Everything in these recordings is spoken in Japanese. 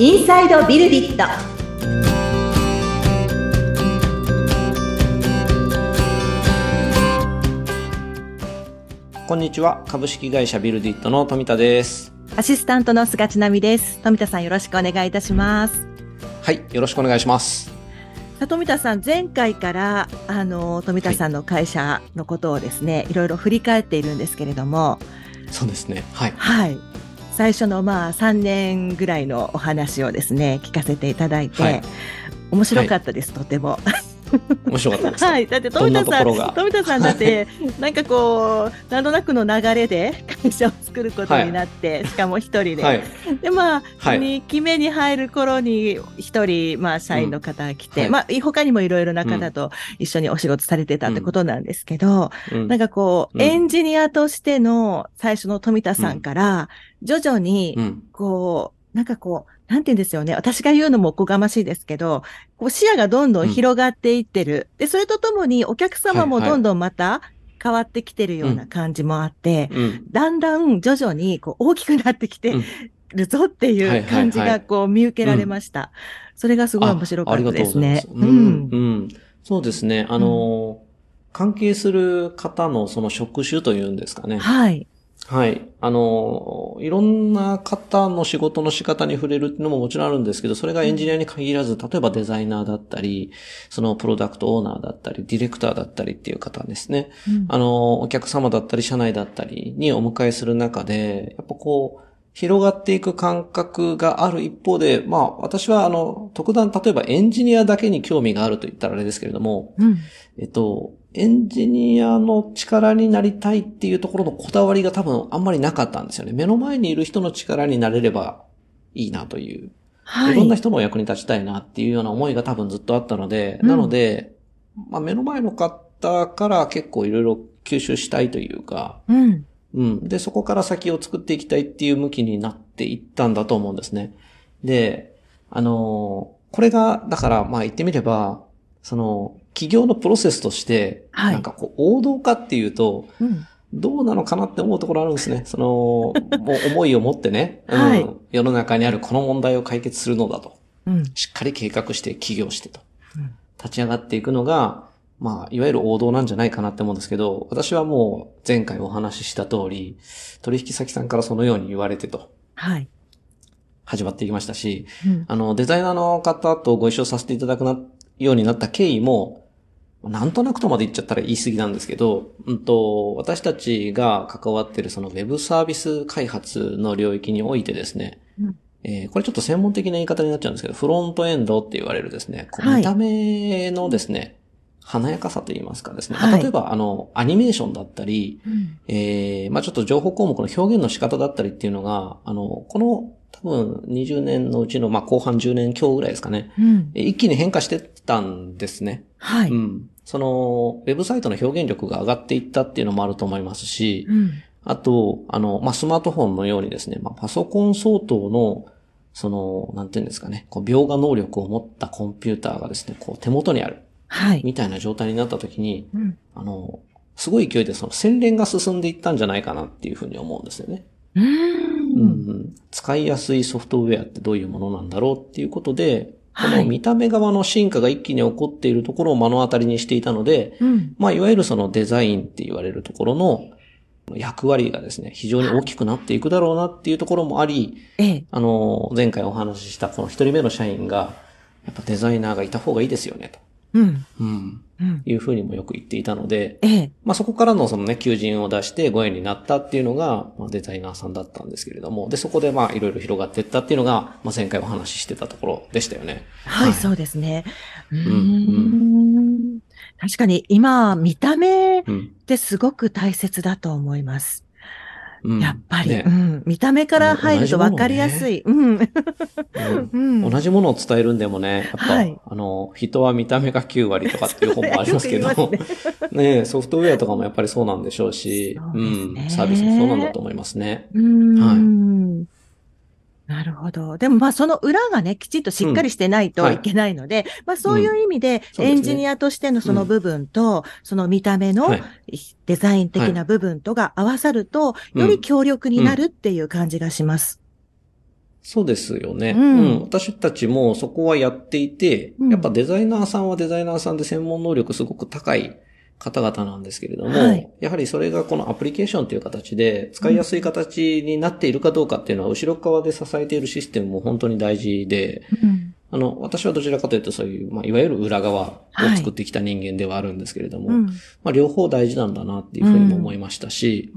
インサイドビルディットこんにちは。株式会社ビルディットの富田です。アシスタントの菅千奈美です富田さんよろしくお願いいたしますはい。よろしくお願いします。さあ富田さん前回からあの富田さんの会社のことをですね、い、ろいろ振り返っているんですけれどもそうですね。はい。はい最初のまあ3年ぐらいのお話をですね聞かせていただいて、はい面白かったです、とても。面白かったです。はい。だって、富田さん、ところが？富田さんだって、なんかこう、なんとなくの流れで会社を作ることになって、しかも一人で。はい。で、まあ、はい。2期目に入る頃に、一人、まあ、社員の方が来て、うん。はい。まあ、他にもいろいろな方と一緒にお仕事されてたってことなんですけど、うん。なんかこう、うん。エンジニアとしての最初の富田さんから、徐々にう、ん。こう、なんかこう、なんて言うんですよね。私が言うのもおこがましいですけど、こう視野がどんどん。広がっていってる。で、それとともにお客様もはいはい。どんどんまた変わってきてるような感じもあって、うん。だんだん徐々にこう大きくなってきてるぞっていう感じがこう見受けられました。それがすごい面白かったですね。うん。そうですね。あのー、関係する方のその職種というんですかね。はい。はい。あの、いろんな方の仕事の仕方に触れるっていうのももちろんあるんですけど、それがエンジニアに限らず、例えばデザイナーだったり、そのプロダクトオーナーだったり、ディレクターだったりっていう方ですね。うんあの、お客様だったり、社内だったりにお迎えする中で、やっぱこう、広がっていく感覚がある一方で、まあ、私はあの、特段、例えばエンジニアだけに興味があると言ったらあれですけれども、うん。えっと、エンジニアの力になりたいっていうところのこだわりが多分あんまりなかったんですよね。目の前にいる人の力になれればいいなという。はいろんな人のお役に立ちたいなっていうような思いが多分ずっとあったので、うんなので、まあ目の前の方から結構いろいろ吸収したいというか、うん。うん。で、そこから先を作っていきたいっていう向きになっていったんだと思うんですね。で、あのーこれが、だから、まあ言ってみれば、その、企業のプロセスとして、はいなんかこう、王道かっていうと、うん。どうなのかなって思うところあるんですね。その、もう思いを持ってね、うんはい世の中にあるこの問題を解決するのだと。うん。しっかり計画して起業してとうん。立ち上がっていくのが、まあ、いわゆる王道なんじゃないかなって思うんですけど、私はもう前回お話しした通り、取引先さんからそのように言われてと、はい。始まっていきましたし、うん。あの、デザイナーの方とご一緒させていただくな、ようになった経緯も、なんとなくとまで言っちゃったら言い過ぎなんですけど、うんと、私たちが関わっているそのウェブサービス開発の領域においてですね、うんえーこれちょっと専門的な言い方になっちゃうんですけど、フロントエンドって言われるですね、こ見た目のですね、華やかさと言いますかですね、はい例えばあの、アニメーションだったり、うんえー、まあちょっと情報項目の表現の仕方だったりっていうのが、あの、この多分20年のうちの、まあ後半10年強ぐらいですかね、うん。え一気に変化してったんですね。はい。うん。その、ウェブサイトの表現力が上がっていったっていうのもあると思いますし、うん。あと、あの、まあ、スマートフォンのようにですね、まあ、パソコン相当の、その、なんていうんですかね、こう、描画能力を持ったコンピューターがですね、こう、手元にある、はい。みたいな状態になった時に、うん。あの、すごい勢いでその洗練が進んでいったんじゃないかなっていうふうに思うんですよね。う。うんん使いやすいソフトウェアってどういうものなんだろうっていうことで、こはいの見た目側の進化が一気に起こっているところを目の当たりにしていたので、うん。まあ、いわゆるそのデザインって言われるところの役割がですね、非常に大きくなっていくだろうなっていうところもあり、ええ。あの、前回お話ししたこの一人目の社員が、やっぱデザイナーがいた方がいいですよね、と。うん。うん。うん。いうふうにもよく言っていたので、ええ。まあそこからのそのね、求人を出してご縁になったっていうのが、まあデザイナーさんだったんですけれども、で、そこでまあいろいろ広がっていったっていうのが、まあ前回お話ししてたところでしたよね。はい、はいそうですね。うーんん。確かに今、見た目っうん。てすごく大切だと思います。うん。やっぱり、ね。うん。見た目から入ると分かりやすい。同じものを伝えるんでもね、やっぱ、はい。あの、人は見た目が9割とかっていう本もありますけど、それよく言いね ソフトウェアとかもやっぱりそうなんでしょうし、そうね。ん、サービスもそうなんだと思いますね。うーん。なるほど。でもまあその裏がね、きちっとしっかりしてないうん。はい。といけないので、まあそういう意味で、エンジニアとしてのその部分と、その見た目のはい。デザイン的な部分とが合わさると、うん。より強力になるっていう感じがします。そうですよね。ううんん、私たちもそこはやっていて、うん。やっぱデザイナーさんはデザイナーさんで専門能力すごく高い方々なんですけれども、はいやはりそれがこのアプリケーションという形で使いやすい形になっているかどうかっていうのは後ろ側で支えているシステムも本当に大事で、うん。あの、私はどちらかというとそういう、まあ、いわゆる裏側を作ってきた人間ではあるんですけれども、うん。まあ、両方大事なんだなっていうふうにも思いましたし、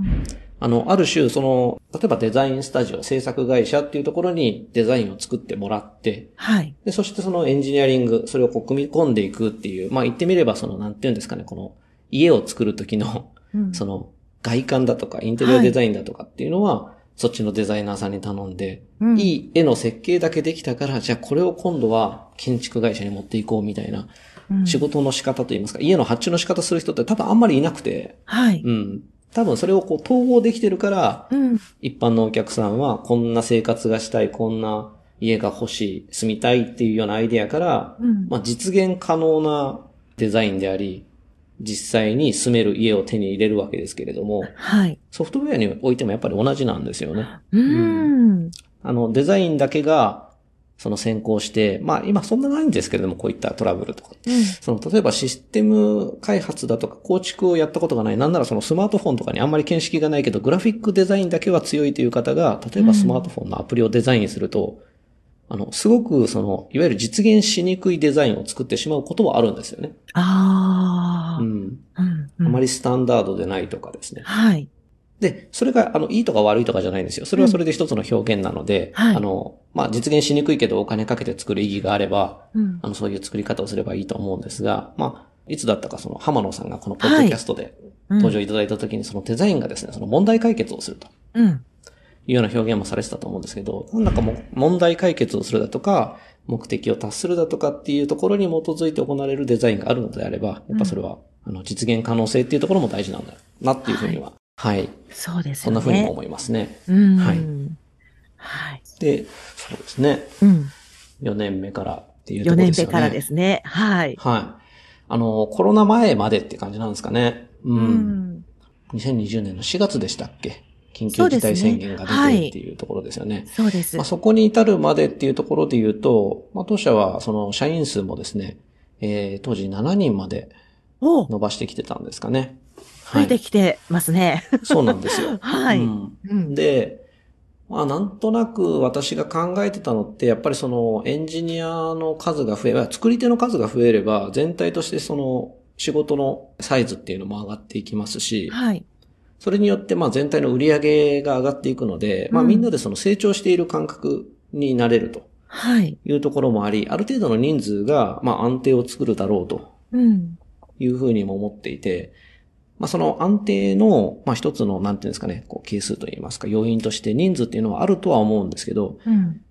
あの、ある種、その、例えばデザインスタジオ、制作会社っていうところにデザインを作ってもらって、はい。で、そしてそのエンジニアリング、それをこう組み込んでいくっていう、まあ言ってみればその、なんていうんですかね、この家を作る時の、うんその外観だとか、インテリアデザインだとかっていうのは、そっちのデザイナーさんに頼んで、うんいい絵の設計だけできたから、じゃあこれを今度は建築会社に持っていこうみたいなうん仕事の仕方といいますか、家の発注の仕方する人って多分あんまりいなくて、はい。うん。多分それをこう統合できてるから、うん。一般のお客さんはこんな生活がしたい、こんな家が欲しい、住みたいっていうようなアイデアから、うん。まあ、実現可能なデザインであり、実際に住める家を手に入れるわけですけれども、はい。ソフトウェアにおいてもやっぱり同じなんですよね。うん。あの、デザインだけが、その先行して、まあ今そんなないんですけれども、こういったトラブルとか。その、例えばシステム開発だとか構築をやったことがない。なんならそのスマートフォンとかにあんまり見識がないけど、グラフィックデザインだけは強いという方が、例えばスマートフォンのアプリをデザインすると、あの、すごくその、いわゆる実現しにくいデザインを作ってしまうことはあるんですよね。ああ。うん。うん。あまり。りスタンダードでないとかですね。はい。で、それが、あの、いいとか悪いとかじゃないんですよ。それはそれで一つの表現なので、はいあの、まあ、実現しにくいけどお金かけて作る意義があれば、うん。あの、そういう作り方をすればいいと思うんですが、まあ、いつだったかその浜野さんがこのポッドキャストで登場いただいた時にそのデザインがですね、その問題解決をするとうん。いうような表現もされてたと思うんですけど、なんだかもう問題解決をするだとか、目的を達するだとかっていうところに基づいて行われるデザインがあるのであれば、やっぱそれは、あの、実現可能性っていうところも大事なんだなっていうふうには、はい。そうですよね。そんなふうにも思いますね。うん。はいはい。で、そうですね。うん。4年目からっていうとこ4ろですよね。年目からですね。はい。はい。あの、コロナ前までって感じなんですかね。う。うんん。2020年の4月でしたっけ？緊急事態宣言がはい出てっていうところですよね。そうですまあ、。そこに至るまでっていうところで言うと、まあ、当社はその社員数もですね、えー、当時7人までお伸ばしてきてたんですかね。増えてきてますね。そうなんですよ。はい。うんうん。で、まあなんとなく私が考えてたのって、やっぱりそのエンジニアの数が増えば、作り手の数が増えれば、全体としてその仕事のサイズっていうのも上がっていきますし、はい。それによってまあ全体の売り上げが上がっていくので、まあうんみんなでその成長している感覚になれるとはい。いうところもあり、ある程度の人数がまあ安定を作るだろうとうん。いうふうにも思っていて、まあその安定の、まあ一つの、なんていうんですかね、こう係数といいますか、要因として人数っていうのはあるとは思うんですけど、うん。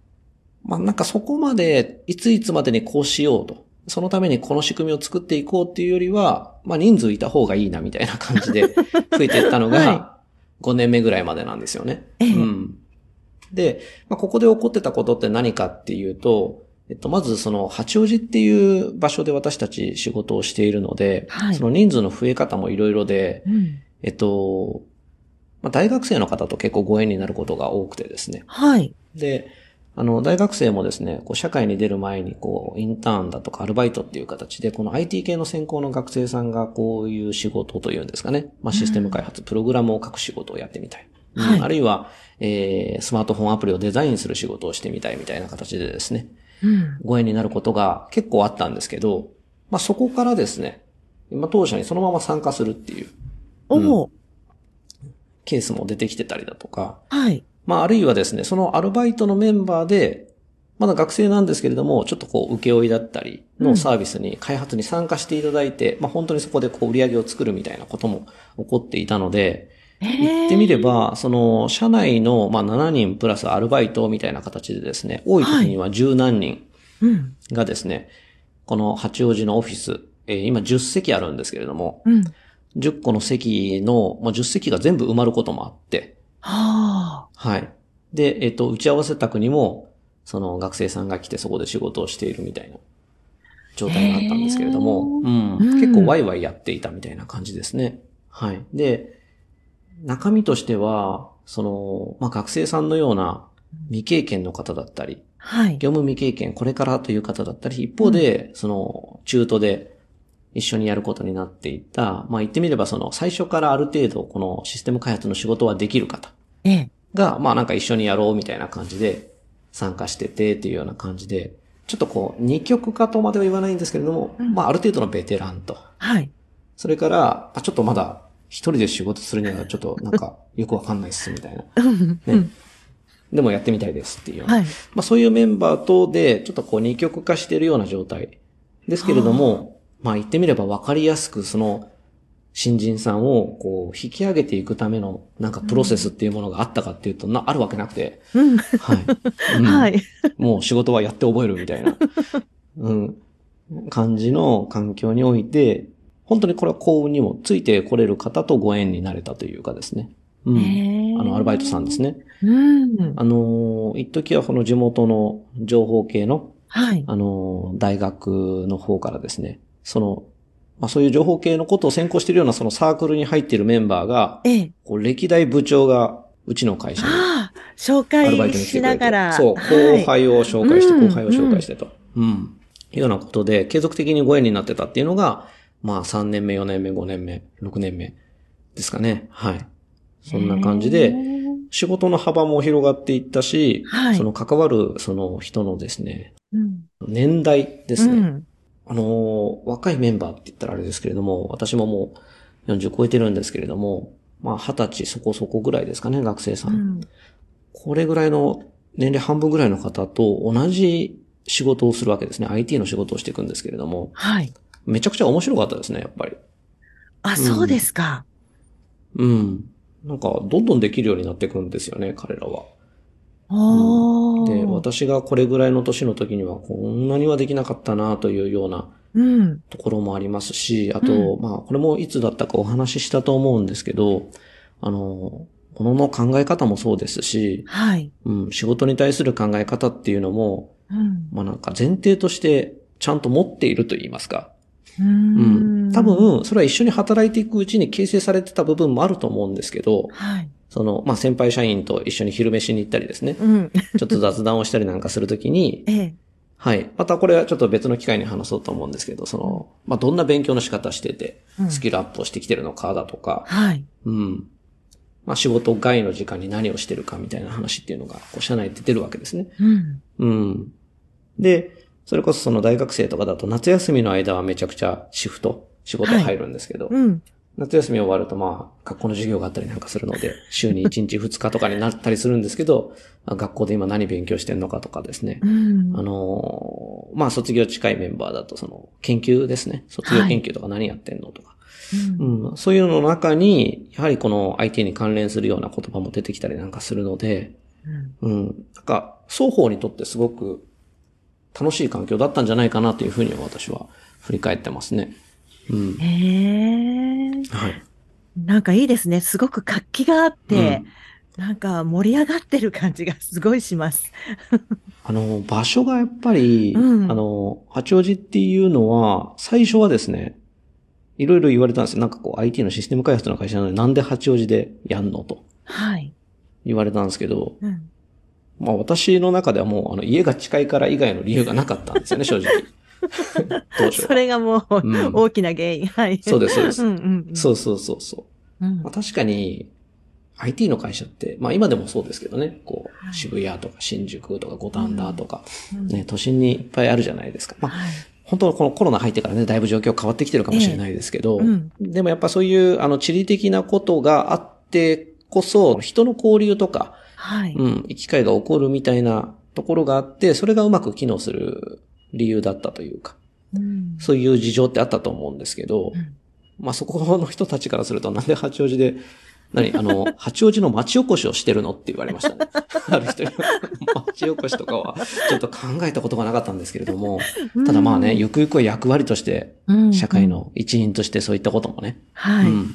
まあなんかそこまで、いついつまでにこうしようと。そのためにこの仕組みを作っていこうっていうよりは、まあ人数いた方がいいなみたいな感じで 増えていったのはが、5年目ぐらいまでなんですよね。ええうん。で、まあ、ここで起こってたことって何かっていうと、えっと、まずその八王子っていう場所で私たち仕事をしているので、はいその人数の増え方もいろいろで、うん。えっと、まあ、大学生の方と結構ご縁になることが多くてですね。はい。で、あの、大学生もですね、こう、社会に出る前に、こう、インターンだとかアルバイトっていう形で、この IT 系の専攻の学生さんが、こういう仕事というんですかね。まあ、システム開発、プログラムを書く仕事をやってみたい。うんはいあるいは、えー、スマートフォンアプリをデザインする仕事をしてみたいみたいな形でですね、うん。ご縁になることが結構あったんですけど、まあ、そこからですね、今当社にそのまま参加するっていうおお、ケースも出てきてたりだとか、はい。まあ、あるいはですね、そのアルバイトのメンバーで、まだ学生なんですけれども、ちょっとこう、請負いだったりのサービスに、開発に参加していただいて、まあ、本当にそこでこう、売り上げを作るみたいなことも起こっていたので、言ってみれば、その、社内の、まあ、7人プラスアルバイトみたいな形でですね、多い時には十何人うん。がですね、この八王子のオフィス、えー今10席あるんですけれども、うん。10個の席の、まあ、10席が全部埋まることもあって、はあ。はい。で、えっ、と、打ち合わせ宅にも、その学生さんが来てそこで仕事をしているみたいな状態があったんですけれども、うん、うん結構ワイワイやっていたみたいな感じですね。はい。で、中身としては、その、まあ、学生さんのような未経験の方だったり、はい。業務未経験、これからという方だったり、一方で、その、中途で一緒にやることになっていた、まあ言ってみればその、最初からある程度、このシステム開発の仕事はできる方ええ。が、まあなんか一緒にやろうみたいな感じで参加しててっていうような感じで、ちょっとこう、二極化とまでは言わないんですけれども、うんまあある程度のベテランと、はい。それから、まあちょっとまだ一人で仕事するには ちょっとなんかよくわかんないっすみたいな。ねん。でもやってみたいですっていうはい。まあそういうメンバーとで、ちょっとこう二極化しているような状態ですけれども、まあ言ってみれば分かりやすくその新人さんをこう引き上げていくためのなんかプロセスっていうものがあったかっていうと、な、あるわけなくて、うん。はい。うんはい。もう仕事はやって覚えるみたいな、うん、感じの環境において、本当にこれは幸運にもついてこれる方とご縁になれたというかですね。うん。あの、アルバイトさんですね。うん。あの、一時はこの地元の情報系の、はい。あの、大学の方からですね、その、まあそういう情報系のことを専攻しているようなそのサークルに入っているメンバーが、ええ。こう歴代部長がうちの会社にああ、紹介しながら。そう、はい後輩を紹介して、うん後輩を紹介してと。うん。いうようなことで、継続的にご縁になってたっていうのが、まあ3年目、4年目、5年目、6年目ですかね。はい。そんな感じへで、ー仕事の幅も広がっていったし、はいその関わるその人のですね、うん。年代ですね。うんあのー若いメンバーって言ったらあれですけれども、私ももう40超えてるんですけれども、まあ20歳そこそこぐらいですかね、学生さん。うんこれぐらいの年齢半分ぐらいの方と同じ仕事をするわけですね。IT の仕事をしていくんですけれども、はい。めちゃくちゃ面白かったですね、やっぱり。あ、そうですか。うん。なんか、どんどんできるようになっていくんですよね、彼らは。で、私がこれぐらいの年の時にはこんなにはできなかったなというようなうん。ところもありますし、あと、うまあ、これもいつだったかお話ししたと思うんですけど、あの、ものの考え方もそうですし、はい。うん、仕事に対する考え方っていうのも、うん。まあなんか前提としてちゃんと持っていると言いますか。ううん。ん。多分、それは一緒に働いていくうちに形成されてた部分もあると思うんですけど、はい。その、まあ先輩社員と一緒に昼飯に行ったりですね、うん。ちょっと雑談をしたりなんかするときに、ええ。はい。またこれはちょっと別の機会に話そうと思うんですけど、その、まあどんな勉強の仕方しててう、んスキルアップをしてきてるのかだとか、はい。うん。まあ仕事外の時間に何をしてるかみたいな話っていうのが、こう社内で出てるわけですね。うん。うん。で、それこそその大学生とかだと夏休みの間はめちゃくちゃシフト、仕事入るんですけど、うん。夏休み終わるとまあ、学校の授業があったりなんかするので、週に1日2日とかになったりするんですけど、あ学校で今何勉強してんのかとかですね。うん。あのーまあ卒業近いメンバーだとその研究ですね。卒業研究とか何やってんのとか。うんうん、そういうのの中に、やはりこの IT に関連するような言葉も出てきたりなんかするので、うんうん。なんか、双方にとってすごく楽しい環境だったんじゃないかなというふうには私は振り返ってますね。うん。へえ。はい。なんかいいですね。すごく活気があって、なんか盛り上がってる感じがすごいします。あの、場所がやっぱり、うんあの、八王子っていうのは、最初はですね、いろいろ言われたんですよ。なんかこう IT のシステム開発の会社なのになんで八王子でやんのとはい。言われたんですけど、うん。まあ私の中ではもうあの家が近いから以外の理由がなかったんですよね、正直。当初それがもう、うん大きな原因。はい。そうですそうですうんうんうん。そうそうそうそう。うんまあ、確かに、IT の会社って、まあ今でもそうですけどね、こう、はい渋谷とか新宿とか五反田とか、うんね、都心にいっぱいあるじゃないですか。まあ、はい。本当このコロナ入ってからね、だいぶ状況変わってきてるかもしれないですけど、でもやっぱそういう、あの、地理的なことがあってこそ、人の交流とか、はい。うん、機会が起こるみたいなところがあって、それがうまく機能する理由だったというか、うんそういう事情ってあったと思うんですけど、うんまあそこの人たちからすると、なんで八王子で、何あの、八王子の町おこしをしてるのって言われましたね。ある人には。町おこしとかは、ちょっと考えたことがなかったんですけれども、ただまあね、ゆくゆくは役割として、うん社会の一員としてそういったこともね、はい。うん、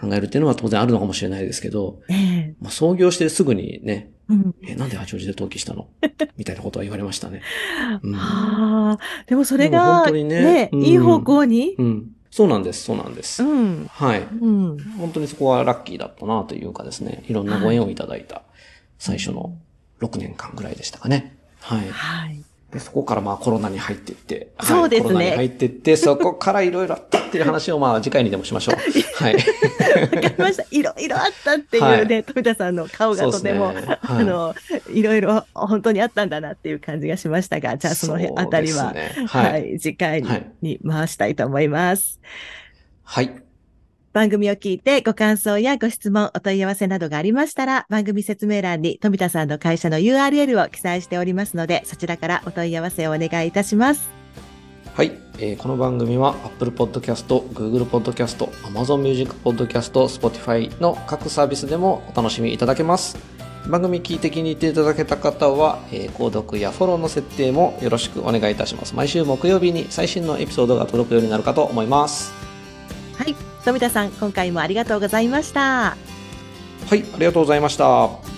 考えるっていうのは当然あるのかもしれないですけど、ええまあ、創業してすぐにね、うんえ、なんで八王子で登記したの？みたいなことは言われましたね。うんはあ。でもそれでも本が、当にねね、うんいい方向に？うん。そうなんです、そうなんです。うん。はい。うん。本当にそこはラッキーだったなというかですね、いろんなご縁をいただいた最初の6年間ぐらいでしたかね。はい。はい。で、そこからまあコロナに入っていって。はいそうですねコロナに入っていって、そこからいろいろあったっていう話をまあ次回にでもしましょう。はい。わかりました。いろいろあったっていうね、富田さんの顔がとても、ねはいあの、いろいろ本当にあったんだなっていう感じがしましたが、じゃあその辺あたりは、ねは、はいい。次回に,、はい回したいと思います。はい。番組を聞いてご感想やご質問、お問い合わせなどがありましたら、番組説明欄に富田さんの会社の URL を記載しておりますので、そちらからお問い合わせをお願いいたします。はい、えーこの番組は Apple Podcast、Google Podcast、Amazon Music Podcast、Spotify の各サービスでもお楽しみいただけます。番組聞いて気に入っていただけた方は、えー購読やフォローの設定もよろしくお願いいたします。毎週木曜日に最新のエピソードが届くようになるかと思います。はい。富田さん、今回もありがとうございました。はい、ありがとうございました。